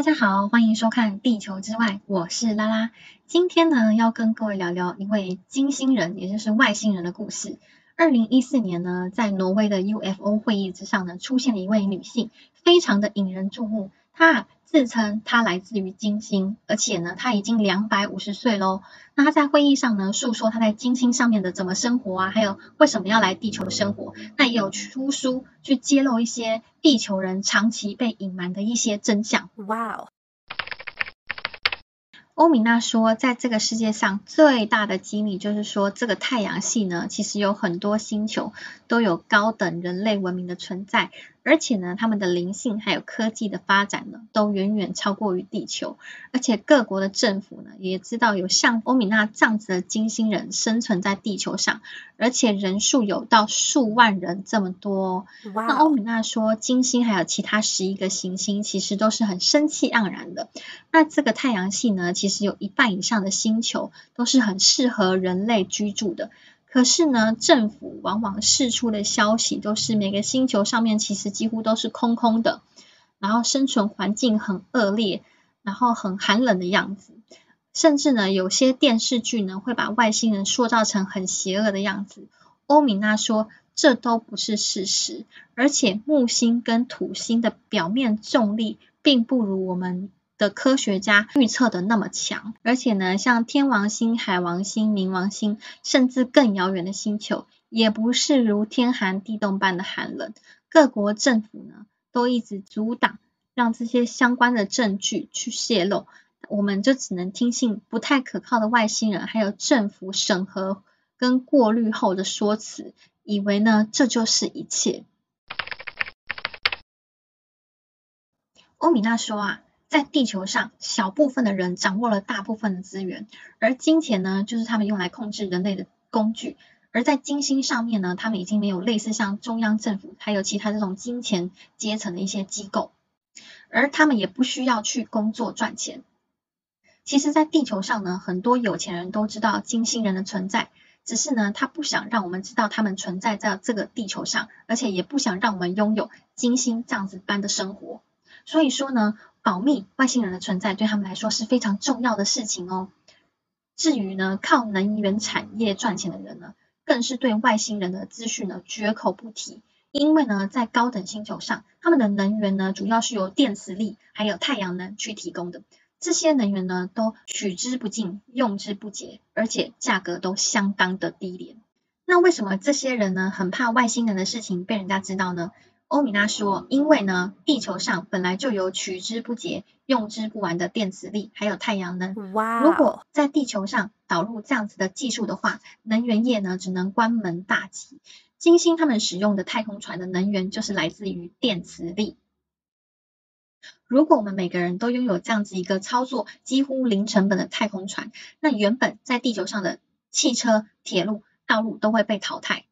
大家好，欢迎收看《地球之外》，我是拉拉。今天呢，要跟各位聊聊一位金星人，也就是外星人的故事。二零一四年呢，在挪威的 UFO 会议之上呢，出现了一位女性，非常的引人注目。她自称他来自于金星，而且呢，他已经两百五十岁喽。那他在会议上呢，诉说他在金星上面的怎么生活啊，还有为什么要来地球生活。那也有出书去揭露一些地球人长期被隐瞒的一些真相。哇哦！欧米娜说，在这个世界上最大的机密就是说，这个太阳系呢，其实有很多星球都有高等人类文明的存在。而且呢，他们的灵性还有科技的发展呢，都远远超过于地球。而且各国的政府呢，也知道有像欧米娜这样子的金星人生存在地球上，而且人数有到数万人这么多。那欧米娜说，金星还有其他十一个行星，其实都是很生气盎然的。那这个太阳系呢，其实有一半以上的星球都是很适合人类居住的。可是呢，政府往往释出的消息都是每个星球上面其实几乎都是空空的，然后生存环境很恶劣，然后很寒冷的样子。甚至呢，有些电视剧呢会把外星人塑造成很邪恶的样子。欧米娜说，这都不是事实，而且木星跟土星的表面重力并不如我们。的科学家预测的那么强，而且呢，像天王星、海王星、冥王星，甚至更遥远的星球，也不是如天寒地冻般的寒冷。各国政府呢，都一直阻挡让这些相关的证据去泄露，我们就只能听信不太可靠的外星人，还有政府审核跟过滤后的说辞，以为呢这就是一切。欧米娜说啊。在地球上，小部分的人掌握了大部分的资源，而金钱呢，就是他们用来控制人类的工具。而在金星上面呢，他们已经没有类似像中央政府还有其他这种金钱阶层的一些机构，而他们也不需要去工作赚钱。其实，在地球上呢，很多有钱人都知道金星人的存在，只是呢，他不想让我们知道他们存在在这个地球上，而且也不想让我们拥有金星这样子般的生活。所以说呢。保密外星人的存在对他们来说是非常重要的事情哦。至于呢，靠能源产业赚钱的人呢，更是对外星人的资讯呢绝口不提。因为呢，在高等星球上，他们的能源呢主要是由电磁力还有太阳能去提供的。这些能源呢都取之不尽，用之不竭，而且价格都相当的低廉。那为什么这些人呢很怕外星人的事情被人家知道呢？欧米娜说：“因为呢，地球上本来就有取之不竭、用之不完的电磁力，还有太阳能。哇！如果在地球上导入这样子的技术的话，能源业呢只能关门大吉。金星他们使用的太空船的能源就是来自于电磁力。如果我们每个人都拥有这样子一个操作几乎零成本的太空船，那原本在地球上的汽车、铁路、道路都会被淘汰，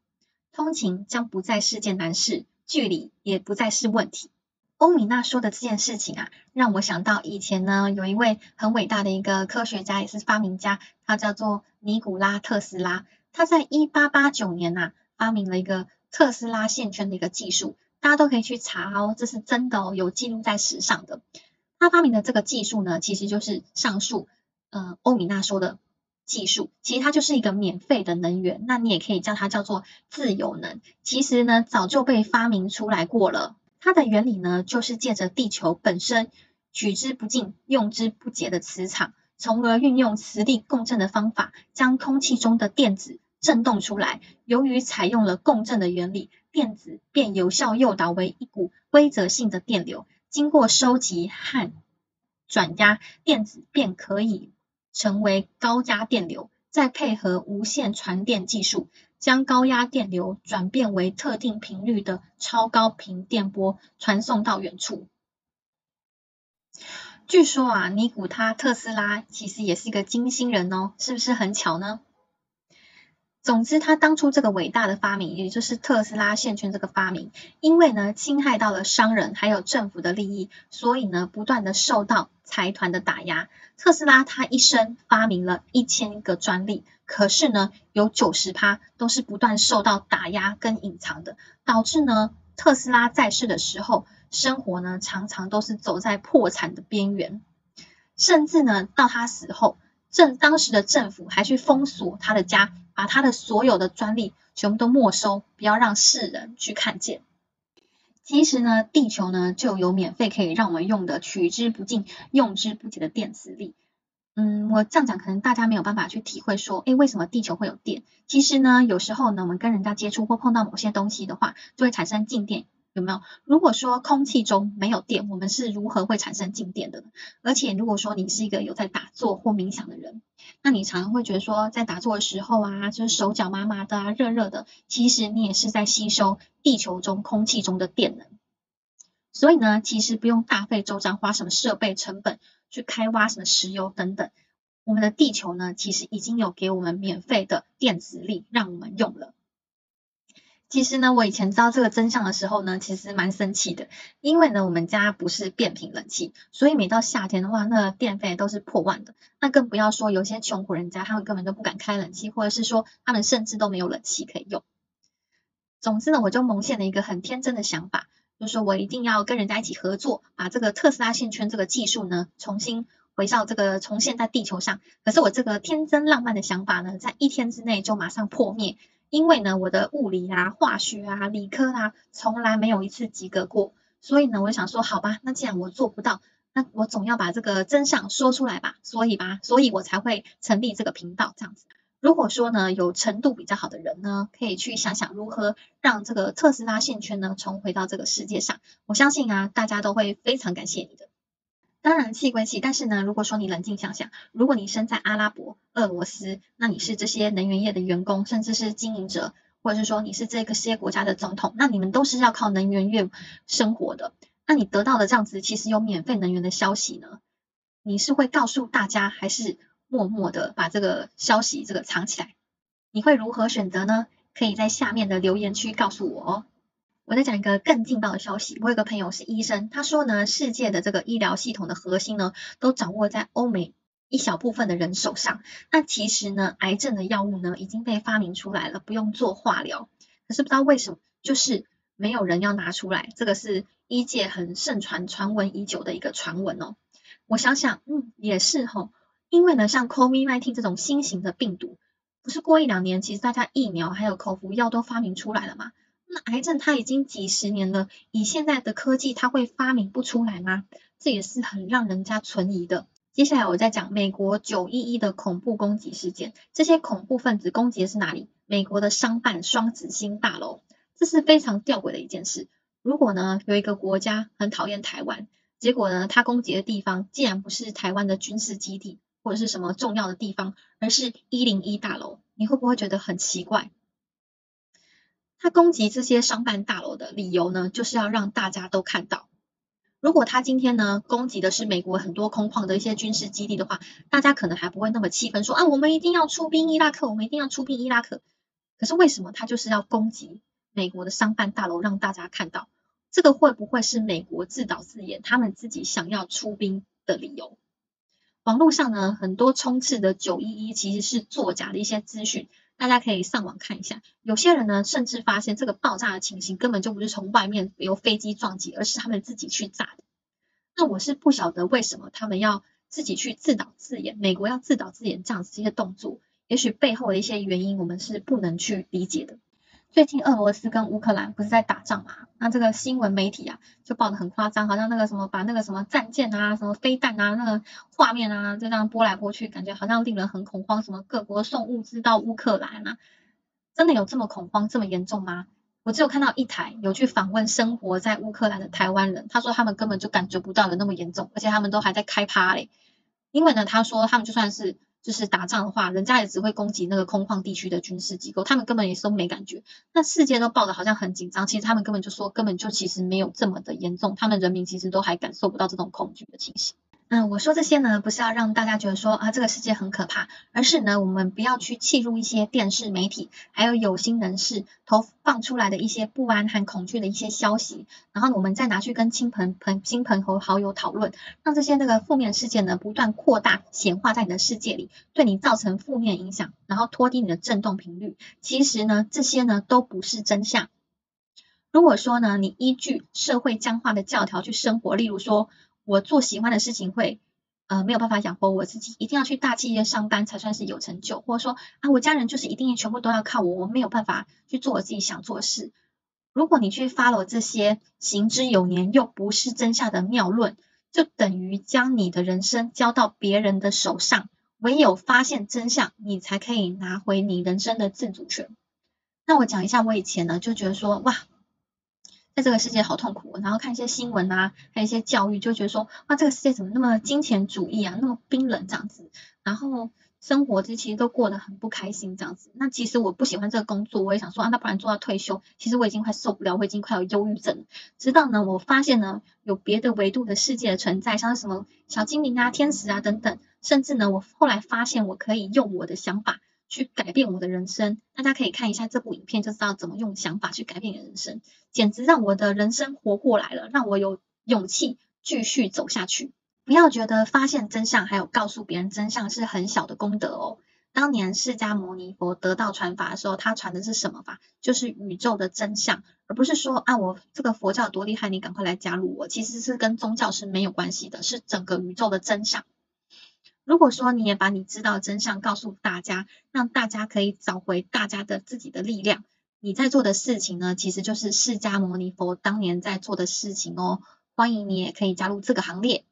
通勤将不再是件难事。”距离也不再是问题。欧米娜说的这件事情啊，让我想到以前呢，有一位很伟大的一个科学家，也是发明家，他叫做尼古拉特斯拉。他在一八八九年呐，发明了一个特斯拉线圈的一个技术，大家都可以去查哦，这是真的哦，有记录在史上的。他发明的这个技术呢，其实就是上述呃欧米娜说的。技术其实它就是一个免费的能源，那你也可以叫它叫做自由能。其实呢，早就被发明出来过了。它的原理呢，就是借着地球本身取之不尽、用之不竭的磁场，从而运用磁力共振的方法，将空气中的电子振动出来。由于采用了共振的原理，电子便有效诱导为一股规则性的电流，经过收集和转压，电子便可以。成为高压电流，再配合无线传电技术，将高压电流转变为特定频率的超高频电波，传送到远处。据说啊，尼古他特斯拉其实也是一个金星人哦，是不是很巧呢？总之，他当初这个伟大的发明，也就是特斯拉线圈这个发明，因为呢侵害到了商人还有政府的利益，所以呢不断的受到财团的打压。特斯拉他一生发明了一千个专利，可是呢有九十趴都是不断受到打压跟隐藏的，导致呢特斯拉在世的时候生活呢常常都是走在破产的边缘，甚至呢到他死后，政当时的政府还去封锁他的家，把他的所有的专利全部都没收，不要让世人去看见。其实呢，地球呢就有免费可以让我们用的取之不尽、用之不竭的电磁力。嗯，我这样讲可能大家没有办法去体会说，诶，为什么地球会有电？其实呢，有时候呢，我们跟人家接触或碰到某些东西的话，就会产生静电。有没有？如果说空气中没有电，我们是如何会产生静电的呢？而且如果说你是一个有在打坐或冥想的人，那你常常会觉得说，在打坐的时候啊，就是手脚麻麻的啊，热热的，其实你也是在吸收地球中空气中的电能。所以呢，其实不用大费周章花什么设备成本去开挖什么石油等等，我们的地球呢，其实已经有给我们免费的电子力让我们用了。其实呢，我以前知道这个真相的时候呢，其实蛮生气的，因为呢，我们家不是变频冷气，所以每到夏天的话，那电费都是破万的。那更不要说有些穷苦人家，他们根本都不敢开冷气，或者是说他们甚至都没有冷气可以用。总之呢，我就萌现了一个很天真的想法，就是说我一定要跟人家一起合作，把这个特斯拉线圈这个技术呢，重新回到这个重现在地球上。可是我这个天真浪漫的想法呢，在一天之内就马上破灭。因为呢，我的物理啊、化学啊、理科啊，从来没有一次及格过，所以呢，我想说，好吧，那既然我做不到，那我总要把这个真相说出来吧，所以吧，所以我才会成立这个频道这样子。如果说呢，有程度比较好的人呢，可以去想想如何让这个特斯拉线圈呢重回到这个世界上，我相信啊，大家都会非常感谢你的。当然气归气，但是呢，如果说你冷静想想，如果你身在阿拉伯、俄罗斯，那你是这些能源业的员工，甚至是经营者，或者是说你是这个些国家的总统，那你们都是要靠能源业生活的。那你得到的这样子其实有免费能源的消息呢，你是会告诉大家，还是默默的把这个消息这个藏起来？你会如何选择呢？可以在下面的留言区告诉我哦。我再讲一个更劲爆的消息，我有个朋友是医生，他说呢，世界的这个医疗系统的核心呢，都掌握在欧美一小部分的人手上。那其实呢，癌症的药物呢，已经被发明出来了，不用做化疗。可是不知道为什么，就是没有人要拿出来。这个是医界很盛传传闻已久的一个传闻哦。我想想，嗯，也是哈，因为呢，像 COVID-19 这种新型的病毒，不是过一两年，其实大家疫苗还有口服药都发明出来了嘛。那癌症它已经几十年了，以现在的科技，它会发明不出来吗？这也是很让人家存疑的。接下来我再讲美国九一一的恐怖攻击事件，这些恐怖分子攻击的是哪里？美国的商办双子星大楼，这是非常吊诡的一件事。如果呢有一个国家很讨厌台湾，结果呢他攻击的地方既然不是台湾的军事基地或者是什么重要的地方，而是一零一大楼，你会不会觉得很奇怪？他攻击这些商办大楼的理由呢，就是要让大家都看到。如果他今天呢攻击的是美国很多空旷的一些军事基地的话，大家可能还不会那么气愤，说啊我们一定要出兵伊拉克，我们一定要出兵伊拉克。可是为什么他就是要攻击美国的商办大楼，让大家看到？这个会不会是美国自导自演，他们自己想要出兵的理由？网络上呢很多充斥的九一一其实是作假的一些资讯。大家可以上网看一下，有些人呢，甚至发现这个爆炸的情形根本就不是从外面由飞机撞击，而是他们自己去炸的。那我是不晓得为什么他们要自己去自导自演，美国要自导自演这样子一些动作，也许背后的一些原因我们是不能去理解的。最近俄罗斯跟乌克兰不是在打仗嘛？那这个新闻媒体啊就报的很夸张，好像那个什么把那个什么战舰啊、什么飞弹啊、那个画面啊就这样拨来拨去，感觉好像令人很恐慌。什么各国送物资到乌克兰啊？真的有这么恐慌、这么严重吗？我只有看到一台有去访问生活在乌克兰的台湾人，他说他们根本就感觉不到有那么严重，而且他们都还在开趴嘞。因为呢，他说他们就算是。就是打仗的话，人家也只会攻击那个空旷地区的军事机构，他们根本也是都没感觉。那世界都报的好像很紧张，其实他们根本就说根本就其实没有这么的严重，他们人民其实都还感受不到这种恐惧的情形。嗯，我说这些呢，不是要让大家觉得说啊这个世界很可怕，而是呢，我们不要去弃入一些电视媒体，还有有心人士投放出来的一些不安和恐惧的一些消息，然后我们再拿去跟亲朋朋亲朋和好友讨论，让这些那个负面事件呢不断扩大显化在你的世界里，对你造成负面影响，然后拖低你的振动频率。其实呢，这些呢都不是真相。如果说呢，你依据社会僵化的教条去生活，例如说我做喜欢的事情会呃没有办法养活我自己，一定要去大企业上班才算是有成就，或者说啊我家人就是一定全部都要靠我，我没有办法去做我自己想做的事。如果你去 follow 这些行之有年又不是真相的妙论，就等于将你的人生交到别人的手上。唯有发现真相，你才可以拿回你人生的自主权。那我讲一下，我以前呢就觉得说，哇，在这个世界好痛苦。然后看一些新闻啊，还有一些教育，就觉得说，哇，这个世界怎么那么金钱主义啊，那么冰冷这样子。然后。生活这其实都过得很不开心，这样子。那其实我不喜欢这个工作，我也想说啊，那不然做到退休。其实我已经快受不了，我已经快有忧郁症。直到呢，我发现呢，有别的维度的世界的存在，像是什么小精灵啊、天使啊等等。甚至呢，我后来发现我可以用我的想法去改变我的人生。大家可以看一下这部影片，就知道怎么用想法去改变人生。简直让我的人生活过来了，让我有勇气继续走下去。不要觉得发现真相还有告诉别人真相是很小的功德哦。当年释迦牟尼佛得到传法的时候，他传的是什么法？就是宇宙的真相，而不是说啊我这个佛教多厉害，你赶快来加入我。其实是跟宗教是没有关系的，是整个宇宙的真相。如果说你也把你知道真相告诉大家，让大家可以找回大家的自己的力量，你在做的事情呢，其实就是释迦牟尼佛当年在做的事情哦。欢迎你也可以加入这个行列。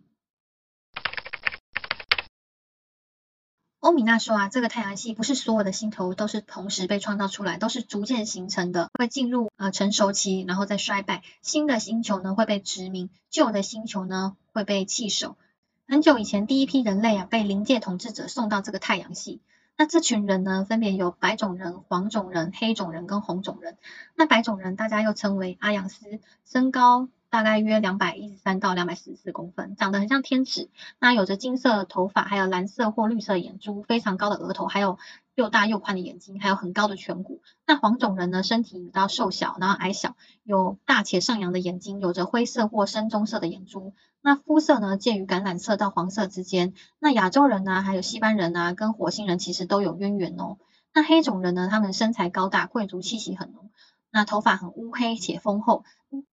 欧米娜说啊，这个太阳系不是所有的星球都是同时被创造出来，都是逐渐形成的，会进入呃成熟期，然后再衰败。新的星球呢会被殖民，旧的星球呢会被弃守。很久以前，第一批人类啊被灵界统治者送到这个太阳系。那这群人呢，分别有白种人、黄种人、黑种人跟红种人。那白种人大家又称为阿扬斯，身高。大概约两百一十三到两百四十四公分，长得很像天使。那有着金色头发，还有蓝色或绿色眼珠，非常高的额头，还有又大又宽的眼睛，还有很高的颧骨。那黄种人呢，身体比较瘦小，然后矮小，有大且上扬的眼睛，有着灰色或深棕色的眼珠。那肤色呢，介于橄榄色到黄色之间。那亚洲人呢，还有西班牙人啊，跟火星人其实都有渊源哦。那黑种人呢，他们身材高大，贵族气息很浓。那头发很乌黑且丰厚，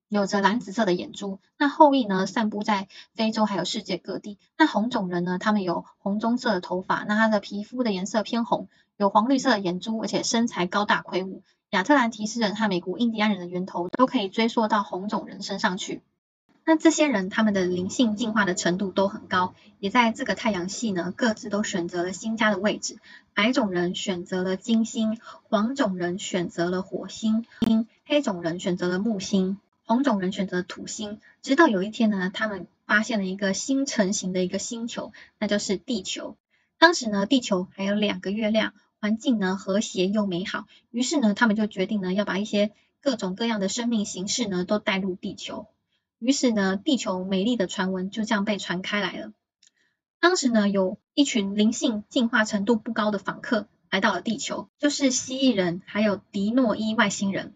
有着蓝紫色的眼珠。那后裔呢，散布在非洲还有世界各地。那红种人呢，他们有红棕色的头发，那他的皮肤的颜色偏红，有黄绿色的眼珠，而且身材高大魁梧。亚特兰提斯人和美国印第安人的源头都可以追溯到红种人身上去。那这些人他们的灵性进化的程度都很高，也在这个太阳系呢，各自都选择了新家的位置。白种人选择了金星，黄种人选择了火星，黑种人选择了木星，红种人选择土星。直到有一天呢，他们发现了一个新成型的一个星球，那就是地球。当时呢，地球还有两个月亮，环境呢和谐又美好。于是呢，他们就决定呢，要把一些各种各样的生命形式呢，都带入地球。于是呢，地球美丽的传闻就这样被传开来了。当时呢，有一群灵性进化程度不高的访客来到了地球，就是蜥蜴人还有迪诺伊外星人。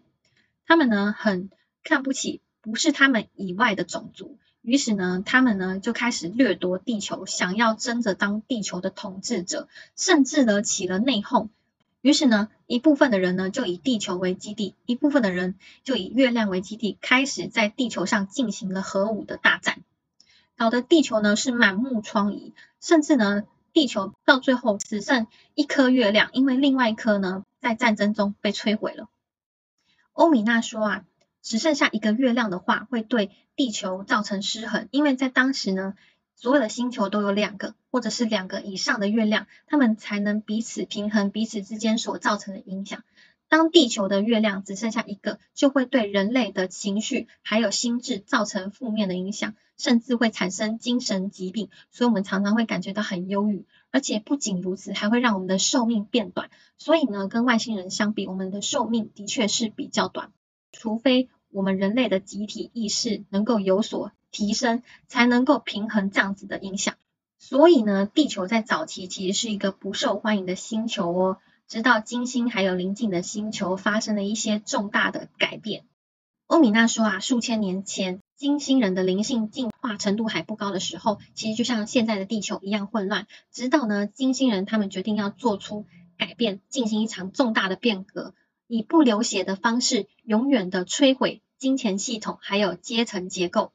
他们呢，很看不起不是他们以外的种族，于是呢，他们呢就开始掠夺地球，想要争着当地球的统治者，甚至呢起了内讧。于是呢，一部分的人呢就以地球为基地，一部分的人就以月亮为基地，开始在地球上进行了核武的大战，搞得地球呢是满目疮痍，甚至呢地球到最后只剩一颗月亮，因为另外一颗呢在战争中被摧毁了。欧米娜说啊，只剩下一个月亮的话，会对地球造成失衡，因为在当时呢。所有的星球都有两个或者是两个以上的月亮，它们才能彼此平衡彼此之间所造成的影响。当地球的月亮只剩下一个，就会对人类的情绪还有心智造成负面的影响，甚至会产生精神疾病。所以，我们常常会感觉到很忧郁，而且不仅如此，还会让我们的寿命变短。所以呢，跟外星人相比，我们的寿命的确是比较短，除非我们人类的集体意识能够有所。提升才能够平衡这样子的影响，所以呢，地球在早期其实是一个不受欢迎的星球哦。直到金星还有邻近的星球发生了一些重大的改变。欧米娜说啊，数千年前金星人的灵性进化程度还不高的时候，其实就像现在的地球一样混乱。直到呢，金星人他们决定要做出改变，进行一场重大的变革，以不流血的方式，永远的摧毁金钱系统还有阶层结构。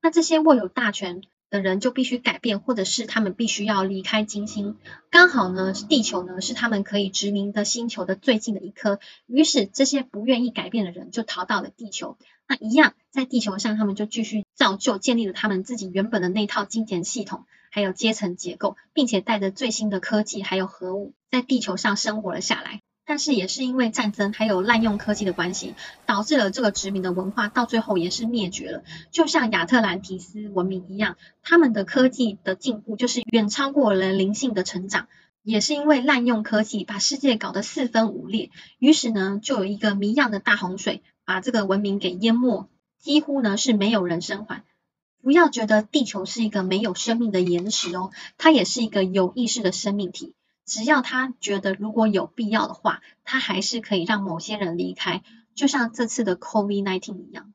那这些握有大权的人就必须改变，或者是他们必须要离开金星。刚好呢，地球呢是他们可以殖民的星球的最近的一颗。于是这些不愿意改变的人就逃到了地球。那一样在地球上，他们就继续造就建立了他们自己原本的那套金钱系统，还有阶层结构，并且带着最新的科技还有核武，在地球上生活了下来。但是也是因为战争还有滥用科技的关系，导致了这个殖民的文化到最后也是灭绝了。就像亚特兰提斯文明一样，他们的科技的进步就是远超过了灵性的成长。也是因为滥用科技，把世界搞得四分五裂。于是呢，就有一个谜样的大洪水，把这个文明给淹没，几乎呢是没有人生还。不要觉得地球是一个没有生命的岩石哦，它也是一个有意识的生命体。只要他觉得如果有必要的话，他还是可以让某些人离开，就像这次的 COVID-19 一样。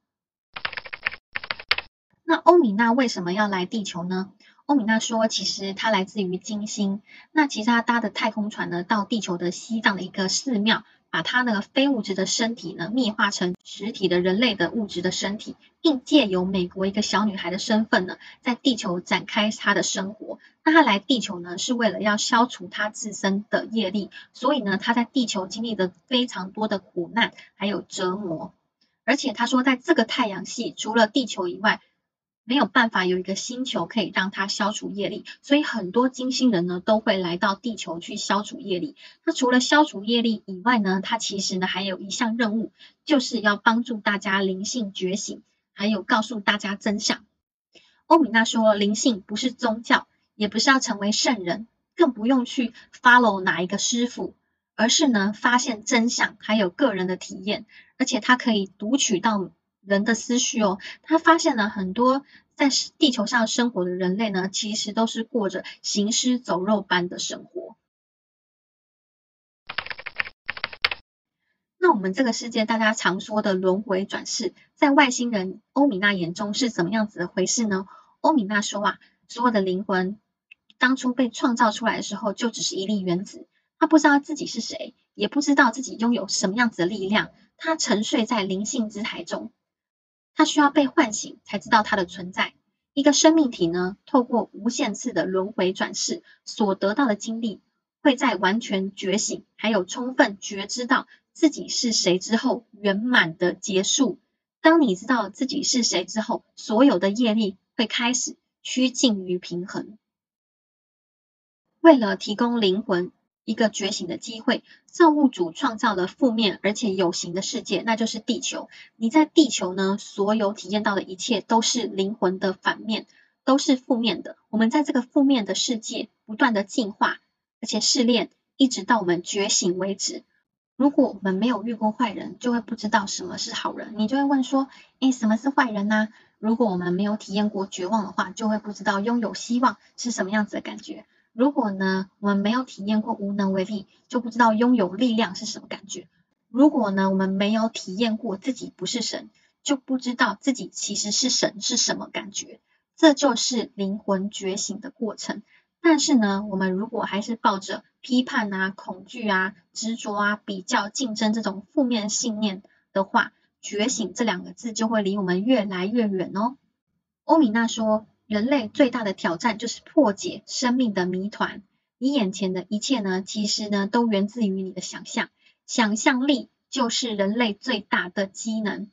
那欧米娜为什么要来地球呢？欧米娜说，其实她来自于金星。那其实她搭的太空船呢，到地球的西藏的一个寺庙。把他那个非物质的身体呢，密化成实体的人类的物质的身体，并借由美国一个小女孩的身份呢，在地球展开她的生活。那她来地球呢，是为了要消除她自身的业力，所以呢，她在地球经历了非常多的苦难还有折磨。而且她说，在这个太阳系，除了地球以外，没有办法有一个星球可以让它消除业力，所以很多金星人呢都会来到地球去消除业力。那除了消除业力以外呢，它其实呢还有一项任务，就是要帮助大家灵性觉醒，还有告诉大家真相。欧米娜说，灵性不是宗教，也不是要成为圣人，更不用去 follow 哪一个师傅，而是呢发现真相，还有个人的体验，而且它可以读取到。人的思绪哦，他发现了很多在地球上生活的人类呢，其实都是过着行尸走肉般的生活。那我们这个世界大家常说的轮回转世，在外星人欧米娜眼中是怎么样子的回事呢？欧米娜说啊，所有的灵魂当初被创造出来的时候，就只是一粒原子，他不知道自己是谁，也不知道自己拥有什么样子的力量，他沉睡在灵性之海中。它需要被唤醒，才知道它的存在。一个生命体呢，透过无限次的轮回转世所得到的经历，会在完全觉醒，还有充分觉知到自己是谁之后，圆满的结束。当你知道自己是谁之后，所有的业力会开始趋近于平衡。为了提供灵魂。一个觉醒的机会，造物主创造了负面而且有形的世界，那就是地球。你在地球呢，所有体验到的一切都是灵魂的反面，都是负面的。我们在这个负面的世界不断的进化，而且试炼，一直到我们觉醒为止。如果我们没有遇过坏人，就会不知道什么是好人。你就会问说，诶，什么是坏人呢？如果我们没有体验过绝望的话，就会不知道拥有希望是什么样子的感觉。如果呢，我们没有体验过无能为力，就不知道拥有力量是什么感觉。如果呢，我们没有体验过自己不是神，就不知道自己其实是神是什么感觉。这就是灵魂觉醒的过程。但是呢，我们如果还是抱着批判啊、恐惧啊、执着啊、比较、竞争这种负面信念的话，觉醒这两个字就会离我们越来越远哦。欧米娜说。人类最大的挑战就是破解生命的谜团。你眼前的一切呢，其实呢，都源自于你的想象。想象力就是人类最大的机能，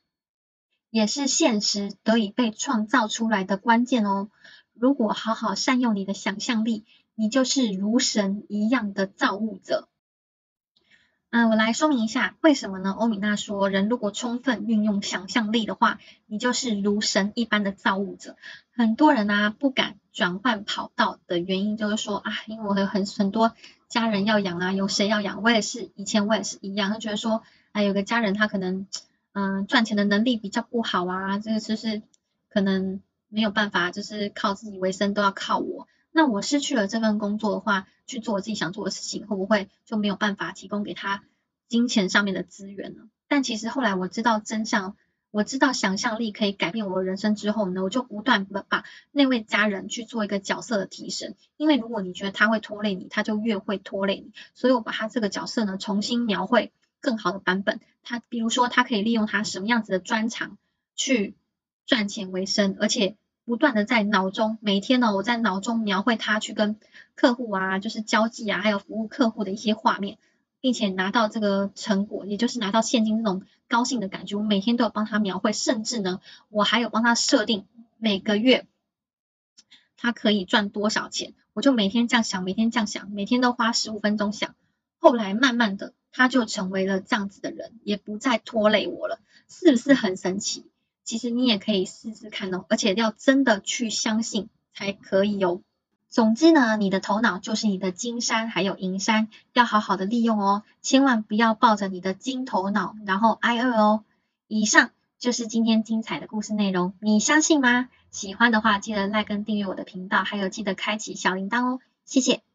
也是现实得以被创造出来的关键哦。如果好好善用你的想象力，你就是如神一样的造物者。嗯，我来说明一下为什么呢？欧米娜说，人如果充分运用想象力的话，你就是如神一般的造物者。很多人呢不敢转换跑道的原因，就是说啊，因为我有很很多家人要养啊，有谁要养？我也是，以前我也是一样，就觉得说，啊，有个家人他可能嗯赚钱的能力比较不好啊，这个就是可能没有办法，就是靠自己为生都要靠我。那我失去了这份工作的话，去做我自己想做的事情，会不会就没有办法提供给他金钱上面的资源呢？但其实后来我知道真相，我知道想象力可以改变我的人生之后呢，我就不断的把那位家人去做一个角色的提升。因为如果你觉得他会拖累你，他就越会拖累你。所以我把他这个角色呢重新描绘更好的版本。他比如说他可以利用他什么样子的专长去赚钱为生，而且不断的在脑中每天呢，我在脑中描绘他去跟客户啊，就是交际啊，还有服务客户的一些画面，并且拿到这个成果，也就是拿到现金这种高兴的感觉，我每天都有帮他描绘，甚至呢，我还有帮他设定每个月他可以赚多少钱，我就每天这样想，每天这样想，每天都花十五分钟想，后来慢慢的他就成为了这样子的人，也不再拖累我了，是不是很神奇？其实你也可以试试看哦，而且要真的去相信才可以哦。总之呢，你的头脑就是你的金山还有银山，要好好的利用哦，千万不要抱着你的金头脑然后挨饿哦。以上就是今天精彩的故事内容，你相信吗？喜欢的话记得 like 跟订阅我的频道，还有记得开启小铃铛哦，谢谢。